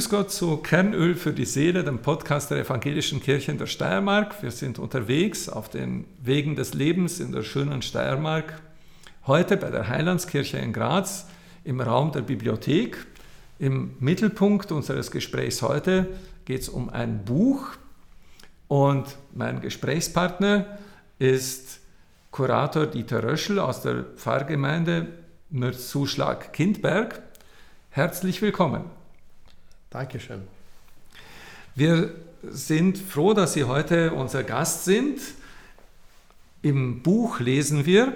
Grüß Gott zu Kernöl für die Seele, dem Podcast der Evangelischen Kirche in der Steiermark. Wir sind unterwegs auf den Wegen des Lebens in der schönen Steiermark. Heute bei der Heilandskirche in Graz im Raum der Bibliothek. Im Mittelpunkt unseres Gesprächs heute geht es um ein Buch und mein Gesprächspartner ist Kurator Dieter Röschel aus der Pfarrgemeinde Mürzzuschlag-Kindberg. Herzlich willkommen. Dankeschön. Wir sind froh, dass Sie heute unser Gast sind. Im Buch lesen wir,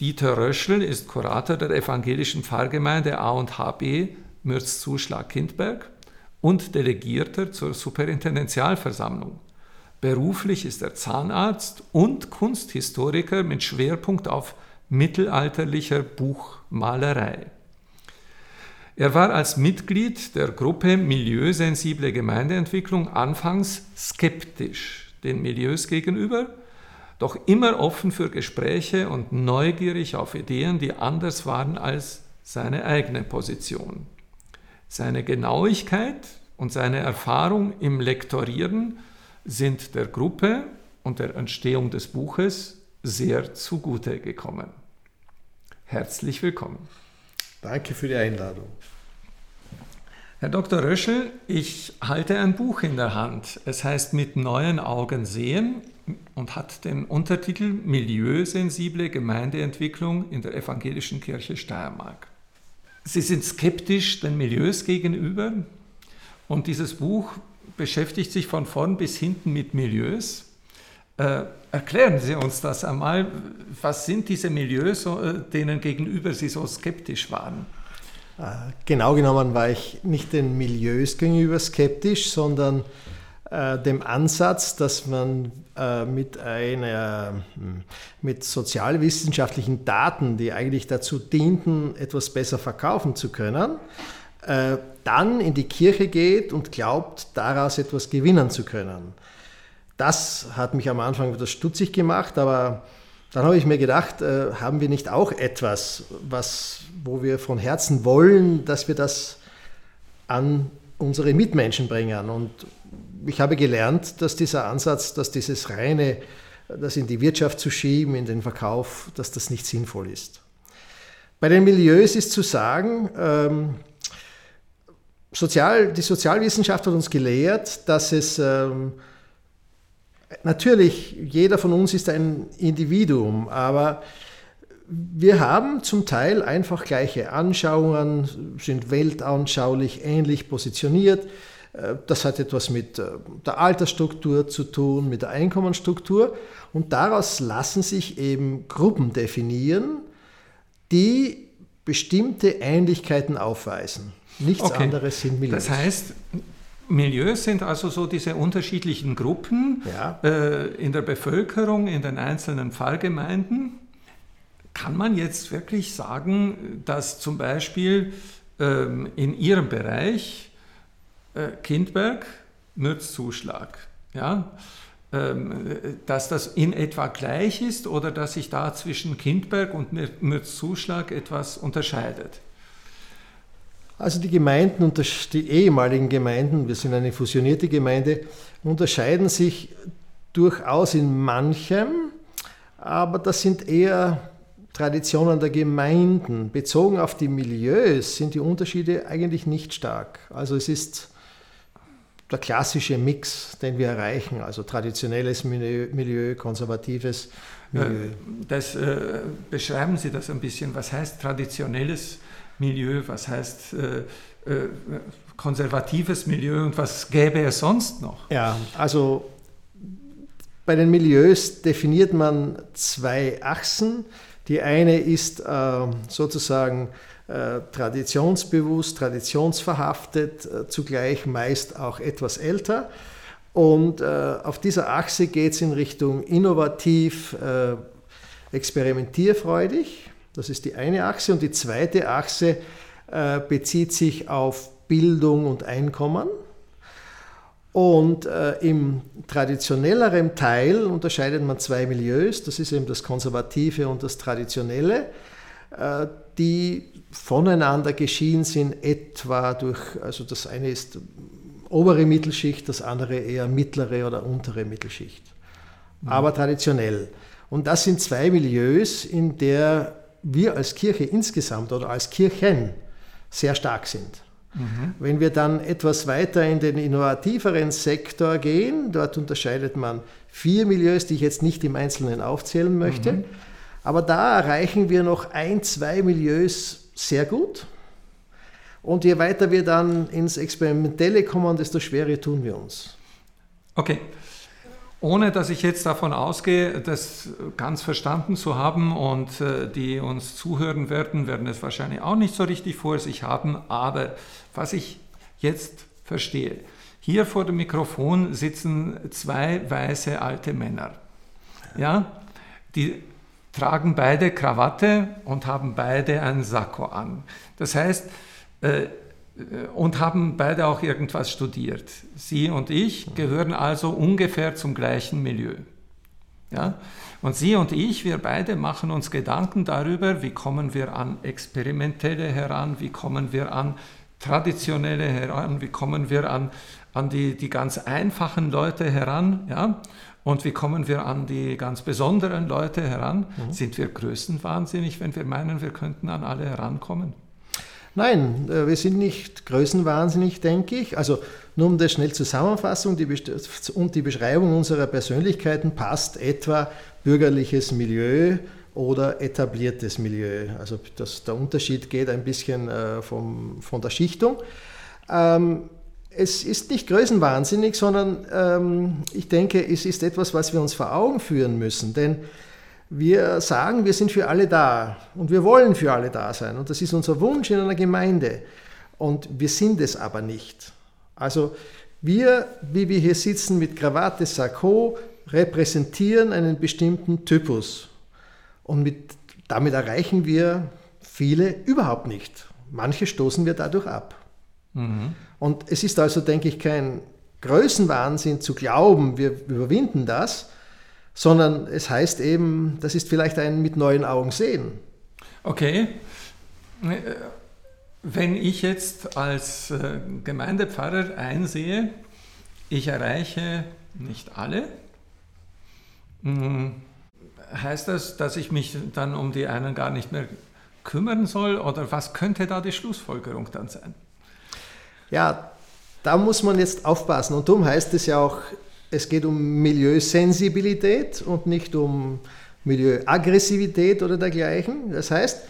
Dieter Röschel ist Kurator der evangelischen Pfarrgemeinde A und HB Mürzzuschlag-Kindberg und Delegierter zur Superintendentialversammlung. Beruflich ist er Zahnarzt und Kunsthistoriker mit Schwerpunkt auf mittelalterlicher Buchmalerei. Er war als Mitglied der Gruppe Milieusensible Gemeindeentwicklung anfangs skeptisch den Milieus gegenüber, doch immer offen für Gespräche und neugierig auf Ideen, die anders waren als seine eigene Position. Seine Genauigkeit und seine Erfahrung im Lektorieren sind der Gruppe und der Entstehung des Buches sehr zugute gekommen. Herzlich willkommen. Danke für die Einladung. Herr Dr. Röschel, ich halte ein Buch in der Hand. Es heißt Mit neuen Augen sehen und hat den Untertitel Milieusensible Gemeindeentwicklung in der Evangelischen Kirche Steiermark. Sie sind skeptisch den Milieus gegenüber und dieses Buch beschäftigt sich von vorn bis hinten mit Milieus. Äh, erklären Sie uns das einmal. Was sind diese Milieus, äh, denen gegenüber Sie so skeptisch waren? Äh, genau genommen war ich nicht den Milieus gegenüber skeptisch, sondern äh, dem Ansatz, dass man äh, mit, einer, hm, mit sozialwissenschaftlichen Daten, die eigentlich dazu dienten, etwas besser verkaufen zu können, äh, dann in die Kirche geht und glaubt, daraus etwas gewinnen zu können. Das hat mich am Anfang wieder stutzig gemacht, aber dann habe ich mir gedacht, äh, haben wir nicht auch etwas, was, wo wir von Herzen wollen, dass wir das an unsere Mitmenschen bringen? Und ich habe gelernt, dass dieser Ansatz, dass dieses reine, das in die Wirtschaft zu schieben, in den Verkauf, dass das nicht sinnvoll ist. Bei den Milieus ist zu sagen, ähm, Sozial, die Sozialwissenschaft hat uns gelehrt, dass es ähm, natürlich, jeder von uns ist ein Individuum, aber wir haben zum Teil einfach gleiche Anschauungen, sind weltanschaulich ähnlich positioniert. Äh, das hat etwas mit äh, der Altersstruktur zu tun, mit der Einkommensstruktur. Und daraus lassen sich eben Gruppen definieren, die bestimmte Ähnlichkeiten aufweisen. Nichts okay. anderes sind Milieus. Das heißt, Milieus sind also so diese unterschiedlichen Gruppen ja. äh, in der Bevölkerung, in den einzelnen Pfarrgemeinden. Kann man jetzt wirklich sagen, dass zum Beispiel ähm, in Ihrem Bereich äh, Kindberg, Mürzzuschlag, ja, ähm, dass das in etwa gleich ist oder dass sich da zwischen Kindberg und Mürzzuschlag etwas unterscheidet? Also die Gemeinden, die ehemaligen Gemeinden, wir sind eine fusionierte Gemeinde, unterscheiden sich durchaus in manchem, aber das sind eher Traditionen der Gemeinden. Bezogen auf die Milieus sind die Unterschiede eigentlich nicht stark. Also es ist der klassische Mix, den wir erreichen, also traditionelles Milieu, Milieu konservatives Milieu. Das, äh, beschreiben Sie das ein bisschen. Was heißt traditionelles Milieu? Milieu, was heißt äh, äh, konservatives Milieu und was gäbe es sonst noch? Ja, also bei den Milieus definiert man zwei Achsen. Die eine ist äh, sozusagen äh, traditionsbewusst, traditionsverhaftet, äh, zugleich meist auch etwas älter. Und äh, auf dieser Achse geht es in Richtung innovativ, experimentierfreudig. Das ist die eine Achse. Und die zweite Achse äh, bezieht sich auf Bildung und Einkommen. Und äh, im traditionelleren Teil unterscheidet man zwei Milieus, das ist eben das Konservative und das Traditionelle, äh, die voneinander geschieden sind, etwa durch, also das eine ist obere Mittelschicht, das andere eher mittlere oder untere Mittelschicht. Mhm. Aber traditionell. Und das sind zwei Milieus, in der wir als Kirche insgesamt oder als Kirchen sehr stark sind. Mhm. Wenn wir dann etwas weiter in den innovativeren Sektor gehen, dort unterscheidet man vier Milieus, die ich jetzt nicht im Einzelnen aufzählen möchte, mhm. aber da erreichen wir noch ein, zwei Milieus sehr gut. Und je weiter wir dann ins Experimentelle kommen, desto schwerer tun wir uns. Okay. Ohne dass ich jetzt davon ausgehe, das ganz verstanden zu haben und äh, die uns zuhören werden, werden es wahrscheinlich auch nicht so richtig vor sich haben. Aber was ich jetzt verstehe, hier vor dem Mikrofon sitzen zwei weiße alte Männer. Ja, die tragen beide Krawatte und haben beide einen Sakko an. Das heißt, äh, und haben beide auch irgendwas studiert. Sie und ich gehören also ungefähr zum gleichen Milieu. Ja? Und Sie und ich, wir beide machen uns Gedanken darüber, wie kommen wir an Experimentelle heran, wie kommen wir an Traditionelle heran, wie kommen wir an, an die, die ganz einfachen Leute heran. Ja? Und wie kommen wir an die ganz besonderen Leute heran? Mhm. Sind wir größenwahnsinnig, wenn wir meinen, wir könnten an alle herankommen? Nein, äh, wir sind nicht größenwahnsinnig, denke ich. Also nur um das schnell Zusammenfassung die und die Beschreibung unserer Persönlichkeiten passt etwa bürgerliches Milieu oder etabliertes Milieu. Also das, der Unterschied geht ein bisschen äh, vom, von der Schichtung. Ähm, es ist nicht größenwahnsinnig, sondern ähm, ich denke, es ist etwas, was wir uns vor Augen führen müssen. Denn wir sagen, wir sind für alle da und wir wollen für alle da sein. Und das ist unser Wunsch in einer Gemeinde. Und wir sind es aber nicht. Also wir, wie wir hier sitzen mit Krawatte, Sakko, repräsentieren einen bestimmten Typus. Und mit, damit erreichen wir viele überhaupt nicht. Manche stoßen wir dadurch ab. Mhm. Und es ist also, denke ich, kein Größenwahnsinn zu glauben, wir überwinden das, sondern es heißt eben, das ist vielleicht ein mit neuen Augen sehen. Okay. Wenn ich jetzt als äh, Gemeindepfarrer einsehe, ich erreiche nicht alle, hm, heißt das, dass ich mich dann um die einen gar nicht mehr kümmern soll oder was könnte da die Schlussfolgerung dann sein? Ja, da muss man jetzt aufpassen und darum heißt es ja auch es geht um Milieusensibilität und nicht um Milieuaggressivität oder dergleichen. Das heißt,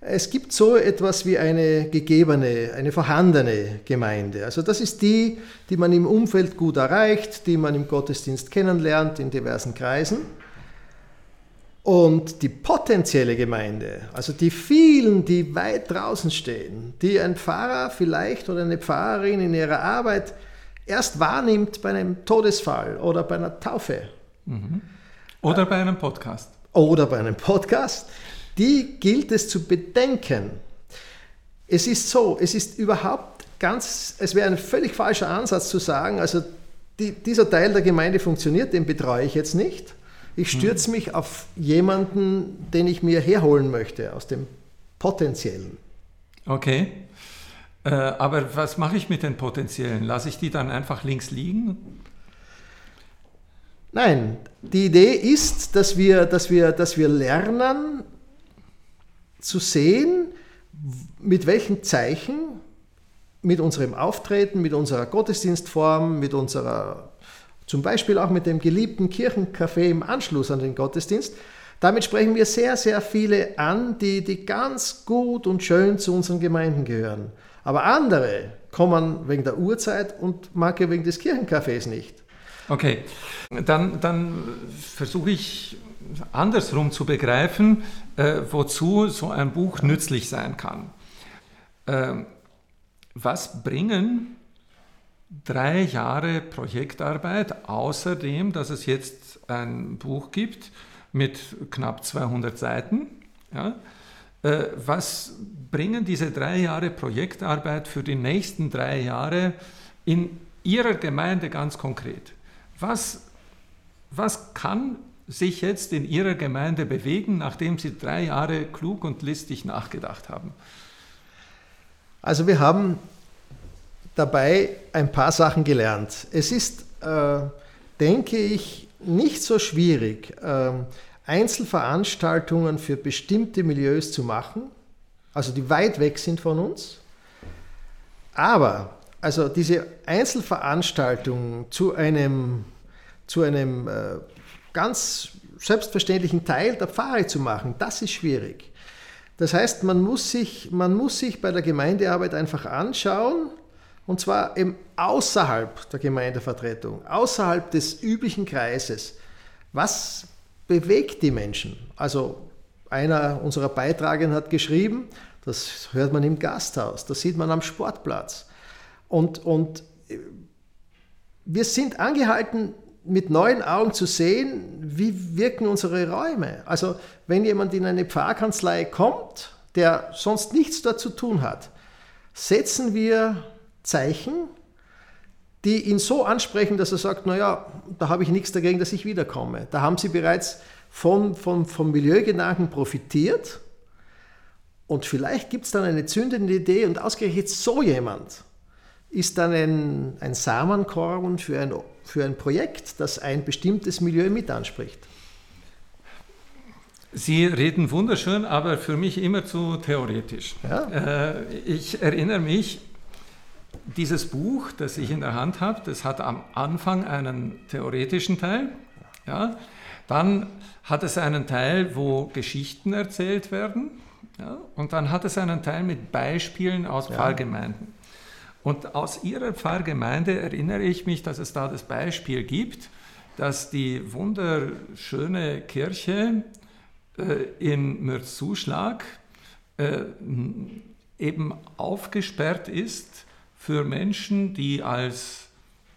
es gibt so etwas wie eine gegebene, eine vorhandene Gemeinde. Also das ist die, die man im Umfeld gut erreicht, die man im Gottesdienst kennenlernt in diversen Kreisen. Und die potenzielle Gemeinde, also die vielen, die weit draußen stehen, die ein Pfarrer vielleicht oder eine Pfarrerin in ihrer Arbeit erst wahrnimmt bei einem Todesfall oder bei einer Taufe. Mhm. Oder bei einem Podcast. Oder bei einem Podcast. Die gilt es zu bedenken. Es ist so, es ist überhaupt ganz, es wäre ein völlig falscher Ansatz zu sagen, also die, dieser Teil der Gemeinde funktioniert, den betreue ich jetzt nicht. Ich stürze mich auf jemanden, den ich mir herholen möchte, aus dem Potenziellen. Okay. Äh, aber was mache ich mit den potenziellen? Lasse ich die dann einfach links liegen? Nein, die Idee ist, dass wir, dass wir, dass wir lernen zu sehen, mit welchen Zeichen, mit unserem Auftreten, mit unserer Gottesdienstform, mit unserer, zum Beispiel auch mit dem geliebten Kirchencafé im Anschluss an den Gottesdienst, damit sprechen wir sehr, sehr viele an, die, die ganz gut und schön zu unseren Gemeinden gehören. Aber andere kommen wegen der Uhrzeit und manche wegen des Kirchencafés nicht. Okay, dann, dann versuche ich andersrum zu begreifen, äh, wozu so ein Buch nützlich sein kann. Äh, was bringen drei Jahre Projektarbeit, außerdem, dass es jetzt ein Buch gibt mit knapp 200 Seiten? Ja, äh, was bringen diese drei Jahre Projektarbeit für die nächsten drei Jahre in Ihrer Gemeinde ganz konkret. Was, was kann sich jetzt in Ihrer Gemeinde bewegen, nachdem Sie drei Jahre klug und listig nachgedacht haben? Also wir haben dabei ein paar Sachen gelernt. Es ist, äh, denke ich, nicht so schwierig, äh, Einzelveranstaltungen für bestimmte Milieus zu machen, also die weit weg sind von uns. Aber also diese Einzelveranstaltung zu einem, zu einem äh, ganz selbstverständlichen Teil der Pfarre zu machen, das ist schwierig. Das heißt, man muss sich, man muss sich bei der Gemeindearbeit einfach anschauen, und zwar eben außerhalb der Gemeindevertretung, außerhalb des üblichen Kreises. Was bewegt die Menschen? Also einer unserer Beitragenden hat geschrieben, das hört man im Gasthaus, das sieht man am Sportplatz. Und, und wir sind angehalten, mit neuen Augen zu sehen, wie wirken unsere Räume. Also wenn jemand in eine Pfarrkanzlei kommt, der sonst nichts dort zu tun hat, setzen wir Zeichen, die ihn so ansprechen, dass er sagt, naja, da habe ich nichts dagegen, dass ich wiederkomme. Da haben sie bereits von, von, vom Milieugedanken profitiert und vielleicht gibt es dann eine zündende Idee und ausgerechnet so jemand ist dann ein, ein Samenkorn für ein, für ein Projekt, das ein bestimmtes Milieu mit anspricht. Sie reden wunderschön, aber für mich immer zu theoretisch. Ja. Äh, ich erinnere mich, dieses Buch, das ich in der Hand habe, das hat am Anfang einen theoretischen Teil. Ja. Dann hat es einen Teil, wo Geschichten erzählt werden. Ja, und dann hat es einen Teil mit Beispielen aus ja. Pfarrgemeinden. Und aus ihrer Pfarrgemeinde erinnere ich mich, dass es da das Beispiel gibt, dass die wunderschöne Kirche äh, in Mürzzuschlag äh, eben aufgesperrt ist für Menschen, die als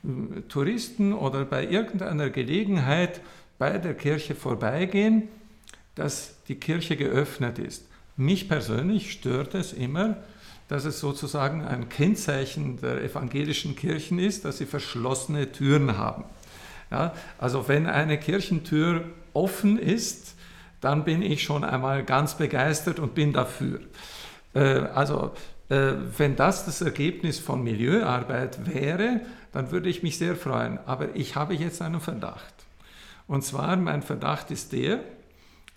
äh, Touristen oder bei irgendeiner Gelegenheit bei der Kirche vorbeigehen, dass die Kirche geöffnet ist. Mich persönlich stört es immer, dass es sozusagen ein Kennzeichen der evangelischen Kirchen ist, dass sie verschlossene Türen haben. Ja, also wenn eine Kirchentür offen ist, dann bin ich schon einmal ganz begeistert und bin dafür. Äh, also wenn das das Ergebnis von Milieuarbeit wäre, dann würde ich mich sehr freuen. Aber ich habe jetzt einen Verdacht. Und zwar, mein Verdacht ist der,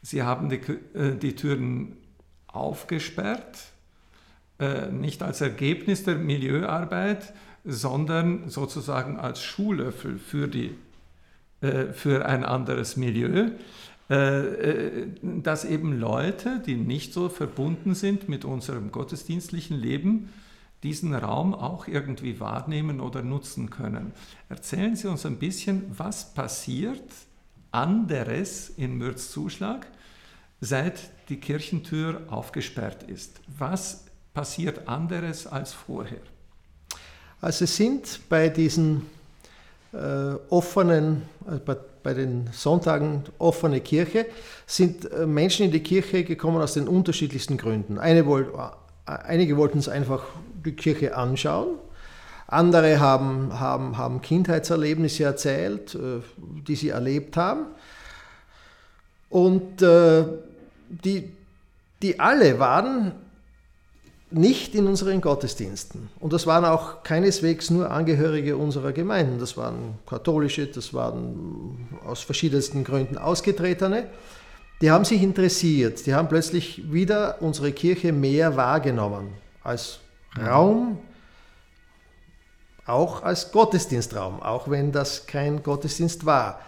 Sie haben die, äh, die Türen aufgesperrt, äh, nicht als Ergebnis der Milieuarbeit, sondern sozusagen als Schuhlöffel für, die, äh, für ein anderes Milieu, äh, dass eben Leute, die nicht so verbunden sind mit unserem gottesdienstlichen Leben, diesen Raum auch irgendwie wahrnehmen oder nutzen können. Erzählen Sie uns ein bisschen, was passiert anderes in Mürzzuschlag, seit die Kirchentür aufgesperrt ist. Was passiert anderes als vorher? Also es sind bei diesen äh, offenen, äh, bei, bei, den Sonntagen offene Kirche, sind äh, Menschen in die Kirche gekommen aus den unterschiedlichsten Gründen. Eine, äh, einige wollten es einfach die Kirche anschauen, andere haben, haben, haben Kindheitserlebnisse erzählt, äh, die sie erlebt haben. Und äh, die, die alle waren nicht in unseren Gottesdiensten. Und das waren auch keineswegs nur Angehörige unserer Gemeinden. Das waren katholische, das waren aus verschiedensten Gründen ausgetretene. Die haben sich interessiert. Die haben plötzlich wieder unsere Kirche mehr wahrgenommen als Raum, auch als Gottesdienstraum, auch wenn das kein Gottesdienst war.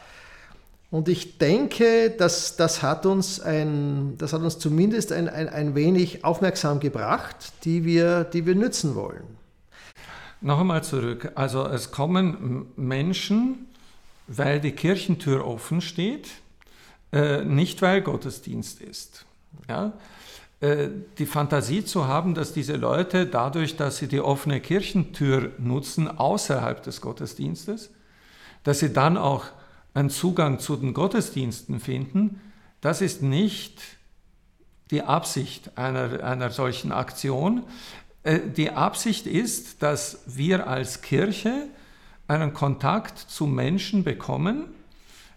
Und ich denke, dass das hat uns, ein, das hat uns zumindest ein, ein, ein wenig aufmerksam gebracht, die wir, die wir nützen wollen. Noch einmal zurück. Also es kommen Menschen, weil die Kirchentür offen steht, äh, nicht weil Gottesdienst ist. Ja? Äh, die Fantasie zu haben, dass diese Leute dadurch, dass sie die offene Kirchentür nutzen außerhalb des Gottesdienstes, dass sie dann auch einen Zugang zu den Gottesdiensten finden, das ist nicht die Absicht einer, einer solchen Aktion. Äh, die Absicht ist, dass wir als Kirche einen Kontakt zu Menschen bekommen,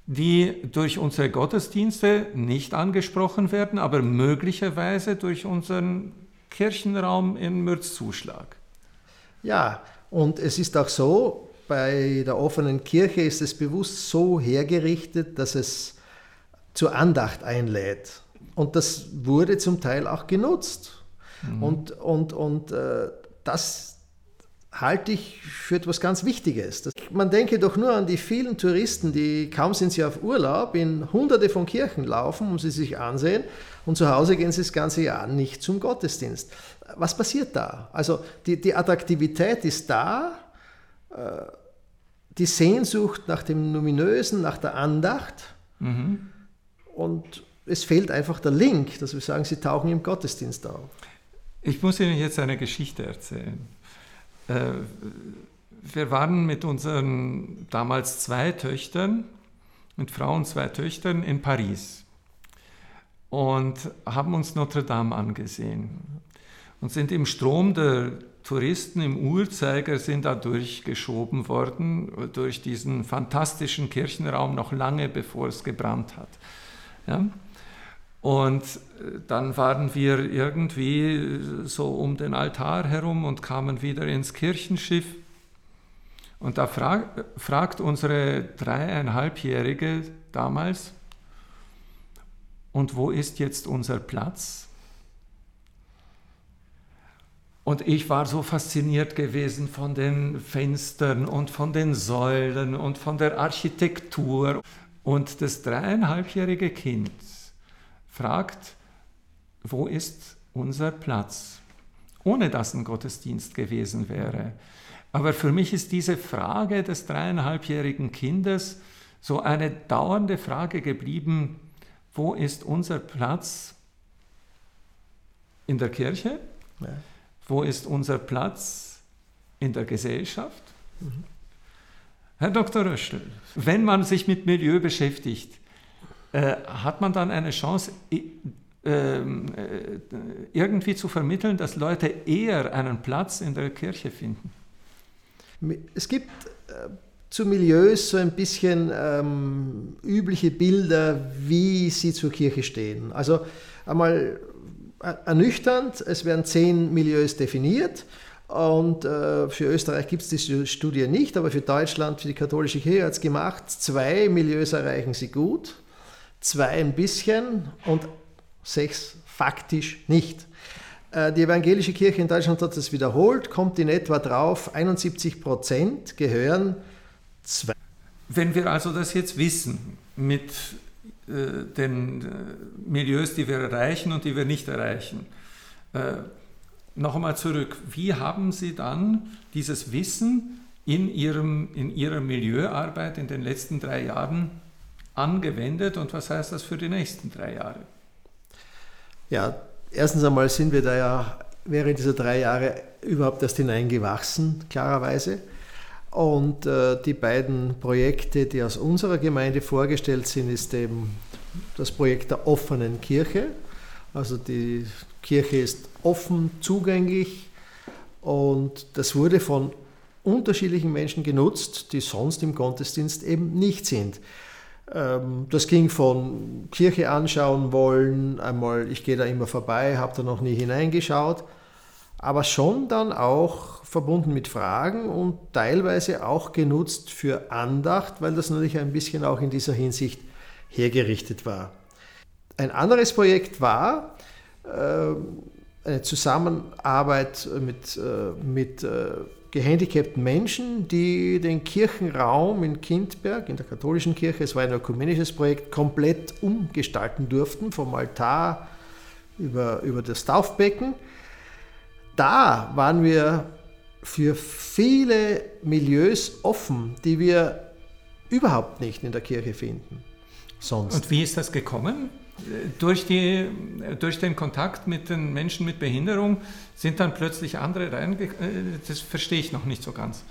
die durch unsere Gottesdienste nicht angesprochen werden, aber möglicherweise durch unseren Kirchenraum in Mürzzuschlag. Ja, und es ist auch so, bei der offenen Kirche ist es bewusst so hergerichtet, dass es zur Andacht einlädt. Und das wurde zum Teil auch genutzt. Mhm. Und, und, und äh, das halte ich für etwas ganz Wichtiges. Das, man denke doch nur an die vielen Touristen, die kaum sind sie auf Urlaub, in hunderte von Kirchen laufen, um sie sich ansehen und zu Hause gehen sie das ganze Jahr nicht zum Gottesdienst. Was passiert da? Also die, die Attraktivität ist da, die Sehnsucht nach dem Numinösen, nach der Andacht. Mhm. Und es fehlt einfach der Link, dass wir sagen, sie tauchen im Gottesdienst auf. Ich muss Ihnen jetzt eine Geschichte erzählen. Äh, wir waren mit unseren damals zwei Töchtern, mit Frauen zwei Töchtern in Paris und haben uns Notre Dame angesehen und sind im Strom der Touristen im Uhrzeiger sind da durchgeschoben worden durch diesen fantastischen Kirchenraum noch lange bevor es gebrannt hat. Ja? Und äh, dann waren wir irgendwie so um den Altar herum und kamen wieder ins Kirchenschiff. Und da frag, fragt unsere dreieinhalbjährige damals, und wo ist jetzt unser Platz? Und ich war so fasziniert gewesen von den Fenstern und von den Säulen und von der Architektur. Und das dreieinhalbjährige Kind fragt, wo ist unser Platz? Ohne dass ein Gottesdienst gewesen wäre. Aber für mich ist diese Frage des dreieinhalbjährigen Kindes so eine dauernde Frage geblieben, wo ist unser Platz in der Kirche? Ja wo ist unser Platz in der Gesellschaft? Mhm. Herr Dr. Röschel, wenn man sich mit Milieu beschäftigt, äh, hat man dann eine Chance, ähm, äh, irgendwie zu vermitteln, dass Leute eher einen Platz in der Kirche finden? Es gibt äh, zu Milieus so ein bisschen ähm, übliche Bilder, wie sie zur Kirche stehen. Also einmal ernüchternd. Es werden zehn Milieus definiert. Und äh, für Österreich gibt es die Studie nicht, aber für Deutschland, für die katholische Kirche hat es gemacht. Zwei Milieus erreichen sie gut, zwei ein bisschen und sechs faktisch nicht. Äh, die evangelische Kirche in Deutschland hat das wiederholt, kommt in etwa drauf, 71 Prozent gehören zwei. Wenn wir also das jetzt wissen, mit äh, den äh, Milieus, die wir erreichen und die wir nicht erreichen. Äh, noch einmal zurück, wie haben Sie dann dieses Wissen in, Ihrem, in Ihrer Milieuarbeit in den letzten drei Jahren angewendet und was heißt das für die nächsten drei Jahre? Ja, erstens einmal sind wir da ja während dieser drei Jahre überhaupt erst hineingewachsen, klarerweise. Und äh, die beiden Projekte, die aus unserer Gemeinde vorgestellt sind, ist eben das Projekt der offenen Kirche. Also die Kirche ist offen zugänglich und das wurde von unterschiedlichen Menschen genutzt, die sonst im Gottesdienst eben nicht sind. Ähm, das ging von Kirche anschauen wollen, einmal, ich gehe da immer vorbei, habe da noch nie hineingeschaut, aber schon dann auch verbunden mit Fragen und teilweise auch genutzt für Andacht, weil das natürlich ein bisschen auch in dieser Hinsicht hergerichtet war. Ein anderes Projekt war äh, eine Zusammenarbeit mit, äh, mit äh, gehandicapten Menschen, die den Kirchenraum in Kindberg, in der katholischen Kirche, es war ein ökumenisches Projekt, komplett umgestalten durften, vom Altar über, über das Taufbecken da waren wir für viele Milieus offen, die wir überhaupt nicht in der Kirche finden. Sonst. Und wie ist das gekommen? Durch, die, durch den Kontakt mit den Menschen mit Behinderung sind dann plötzlich andere reingekommen? Das verstehe ich noch nicht so ganz.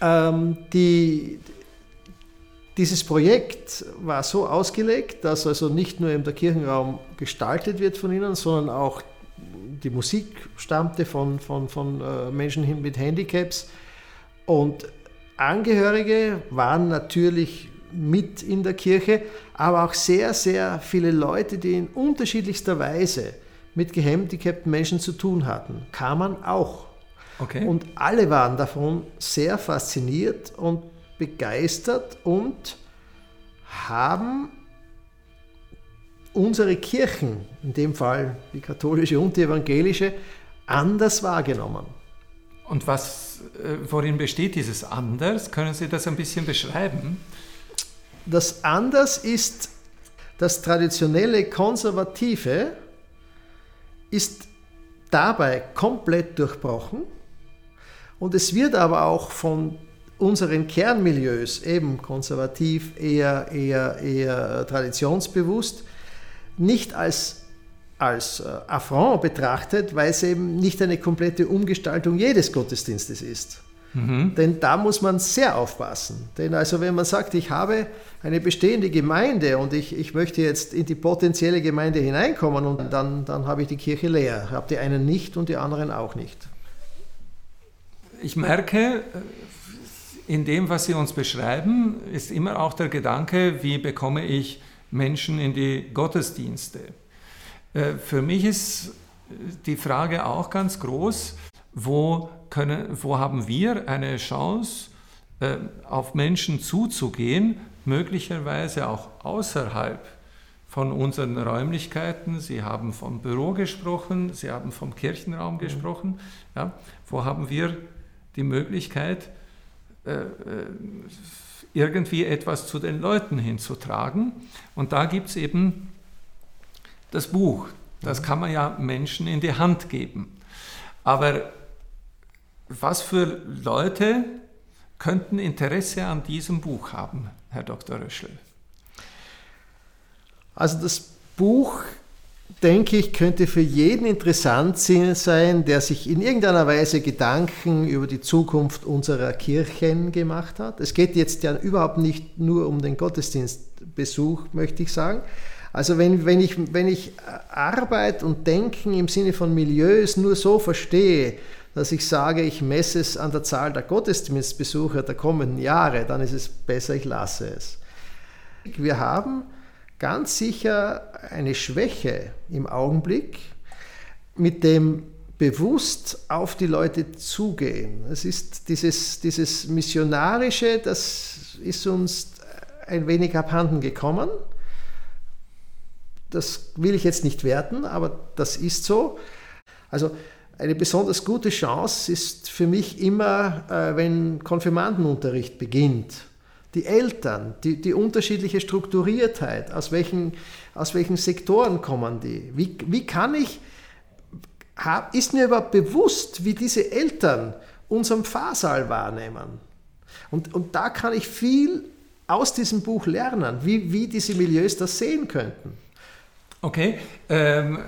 Ähm, die, dieses Projekt war so ausgelegt, dass also nicht nur der Kirchenraum gestaltet wird von ihnen, sondern auch die Musik stammte von, von, von äh, Menschen mit Handicaps und Angehörige waren natürlich mit in der Kirche, aber auch sehr, sehr viele Leute, die in unterschiedlichster Weise mit gehandicapten Menschen zu tun hatten, kamen auch. Okay. Und alle waren davon sehr fasziniert und begeistert und haben unsere Kirchen, in dem Fall die katholische und die evangelische, anders wahrgenommen. Und was, äh, worin besteht dieses Anders? Können Sie das ein bisschen beschreiben? Das Anders ist das traditionelle Konservative ist dabei komplett durchbrochen und es wird aber auch von unseren Kernmilieus, eben konservativ, eher, eher, eher traditionsbewusst, nicht als, als äh, Affront betrachtet, weil es eben nicht eine komplette Umgestaltung jedes Gottesdienstes ist. Mhm. Denn da muss man sehr aufpassen. Denn also wenn man sagt, ich habe eine bestehende Gemeinde und ich, ich möchte jetzt in die potenzielle Gemeinde hineinkommen und dann, dann habe ich die Kirche leer. Ich habe die einen nicht und die anderen auch nicht. Ich merke, in dem, was Sie uns beschreiben, ist immer auch der Gedanke, wie bekomme ich Menschen in die Gottesdienste. Äh, für mich ist die Frage auch ganz groß, wo, können, wo haben wir eine Chance, äh, auf Menschen zuzugehen, möglicherweise auch außerhalb von unseren Räumlichkeiten. Sie haben vom Büro gesprochen, Sie haben vom Kirchenraum mhm. gesprochen. Ja, wo haben wir die Möglichkeit, äh, äh, irgendwie etwas zu den Leuten hinzutragen? Und da gibt es eben das Buch. Das mhm. kann man ja Menschen in die Hand geben. Aber was für Leute könnten Interesse an diesem Buch haben, Herr Dr. Röschel? Also das Buch, denke ich, könnte für jeden interessant sein, der sich in irgendeiner Weise Gedanken über die Zukunft unserer Kirchen gemacht hat. Es geht jetzt ja überhaupt nicht nur um den Gottesdienstbesuch, möchte ich sagen. Also wenn, wenn, ich, wenn ich Arbeit und Denken im Sinne von Milieus nur so verstehe, dass ich sage, ich messe es an der Zahl der Gottesdienstbesucher der kommenden Jahre, dann ist es besser, ich lasse es. Wir haben ganz sicher eine Schwäche im Augenblick mit dem bewusst auf die Leute zugehen. Es ist dieses, dieses Missionarische, das ist uns ein wenig abhanden gekommen. Das will ich jetzt nicht werten, aber das ist so. Also eine besonders gute Chance ist für mich immer, äh, wenn Konfirmandenunterricht beginnt. Die Eltern, die, die unterschiedliche Strukturiertheit, aus welchen, aus welchen Sektoren kommen die? Wie, wie kann ich, ist mir überhaupt bewusst, wie diese Eltern unseren Pfarrsaal wahrnehmen? Und, und da kann ich viel aus diesem Buch lernen, wie, wie diese Milieus das sehen könnten. Okay, ähm,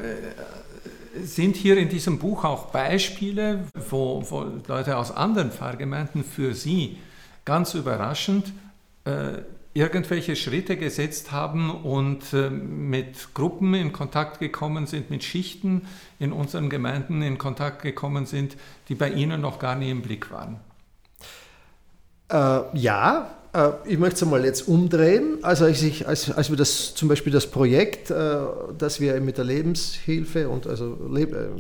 sind hier in diesem Buch auch Beispiele, wo, wo Leute aus anderen Pfarrgemeinden für Sie ganz überraschend äh, irgendwelche Schritte gesetzt haben und äh, mit Gruppen in Kontakt gekommen sind, mit Schichten in unseren Gemeinden in Kontakt gekommen sind, die bei Ihnen noch gar nie im Blick waren? Äh, ja, äh, ich möchte es mal jetzt umdrehen. Also als, ich, als, als wir das zum Beispiel das Projekt, äh, das wir mit der Lebenshilfe und also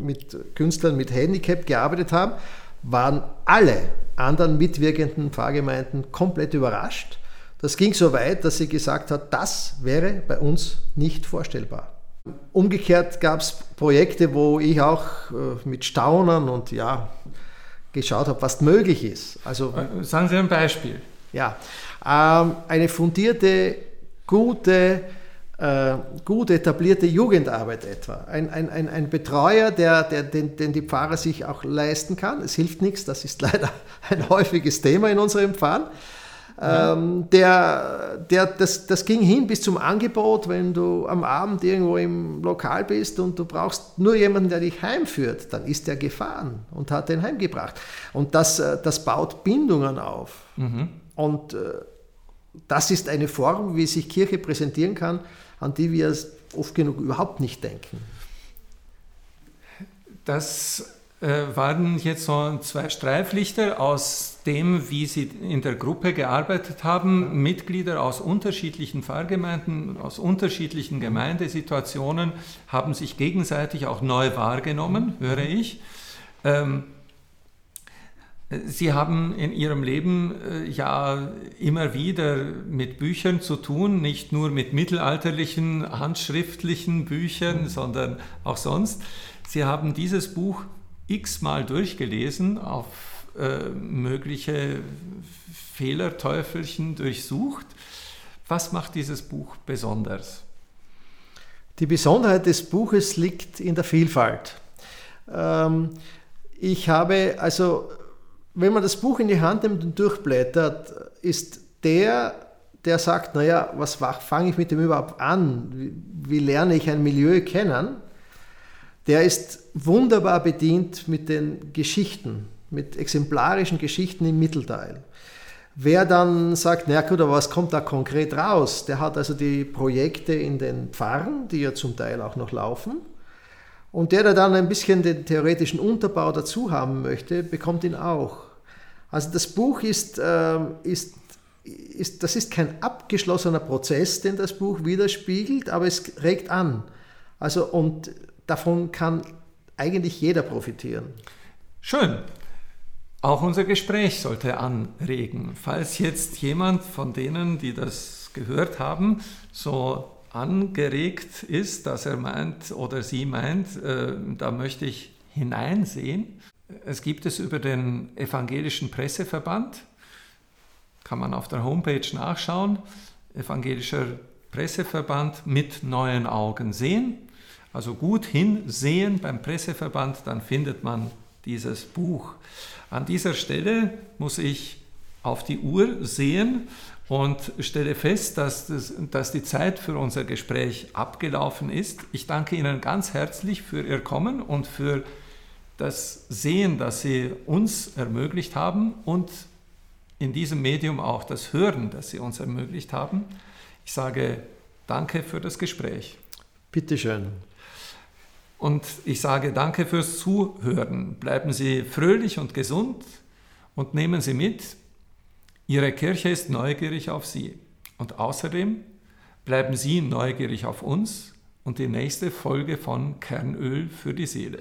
mit Künstlern mit Handicap gearbeitet haben, waren alle anderen mitwirkenden Pfarrgemeinden komplett überrascht. Das ging so weit, dass sie gesagt hat, das wäre bei uns nicht vorstellbar. Umgekehrt gab es Projekte, wo ich auch äh, mit Staunern und ja geschaut habe, was möglich ist. Also, Sagen Sie ein Beispiel. Ja, ähm, eine fundierte, gute, äh, gut etablierte Jugendarbeit etwa. Ein, ein, ein, ein Betreuer, der, der, den, den die Pfarrer sich auch leisten kann. Es hilft nichts, das ist leider ein häufiges Thema in unserem Pfarr. Ähm, der, der, das, das ging hin bis zum Angebot, wenn du am Abend irgendwo im Lokal bist und du brauchst nur jemanden, der dich heimführt, dann ist der gefahren und hat den heimgebracht. Und das, äh, das baut Bindungen auf. Mhm. Und äh, das ist eine Form, wie sich Kirche präsentieren kann, an die wir oft genug überhaupt nicht denken. Das waren jetzt so zwei Streiflichter aus dem, wie sie in der Gruppe gearbeitet haben. Mitglieder aus unterschiedlichen Pfarrgemeinden, aus unterschiedlichen Gemeindesituationen haben sich gegenseitig auch neu wahrgenommen, höre ich. Ähm, Sie haben in Ihrem Leben äh, ja immer wieder mit Büchern zu tun, nicht nur mit mittelalterlichen, handschriftlichen Büchern, sondern auch sonst. Sie haben dieses Buch x-mal durchgelesen, auf äh, mögliche Fehlerteufelchen durchsucht. Was macht dieses Buch besonders? Die Besonderheit des Buches liegt in der Vielfalt. Ähm, ich habe, also, wenn man das Buch in die Hand nimmt und durchblättert, ist der, der sagt, naja, was fange ich mit dem überhaupt an? Wie, wie lerne ich ein Milieu kennen? Der ist wunderbar bedient mit den Geschichten, mit exemplarischen Geschichten im Mittelteil. Wer dann sagt, na gut, aber was kommt da konkret raus? Der hat also die Projekte in den Pfarren, die ja zum Teil auch noch laufen. Und der, der dann ein bisschen den theoretischen Unterbau dazu haben möchte, bekommt ihn auch. Also das Buch ist, äh, ist, ist, das ist kein abgeschlossener Prozess, den das Buch widerspiegelt, aber es regt an. Also und davon kann eigentlich jeder profitieren. Schön. Auch unser Gespräch sollte anregen. Falls jetzt jemand von denen, die das gehört haben, so angeregt ist, dass er meint oder sie meint, äh, da möchte ich hineinsehen. Es gibt es über den Evangelischen Presseverband, kann man auf der Homepage nachschauen, Evangelischer Presseverband mit neuen Augen sehen. Also gut hinsehen beim Presseverband, dann findet man dieses Buch. An dieser Stelle muss ich auf die Uhr sehen und stelle fest, dass, das, dass die Zeit für unser Gespräch abgelaufen ist. Ich danke Ihnen ganz herzlich für Ihr Kommen und für das Sehen, das Sie uns ermöglicht haben und in diesem Medium auch das Hören, das Sie uns ermöglicht haben. Ich sage danke für das Gespräch. Bitteschön. Und ich sage danke fürs Zuhören. Bleiben Sie fröhlich und gesund und nehmen Sie mit, Ihre Kirche ist neugierig auf Sie. Und außerdem bleiben Sie neugierig auf uns und die nächste Folge von Kernöl für die Seele.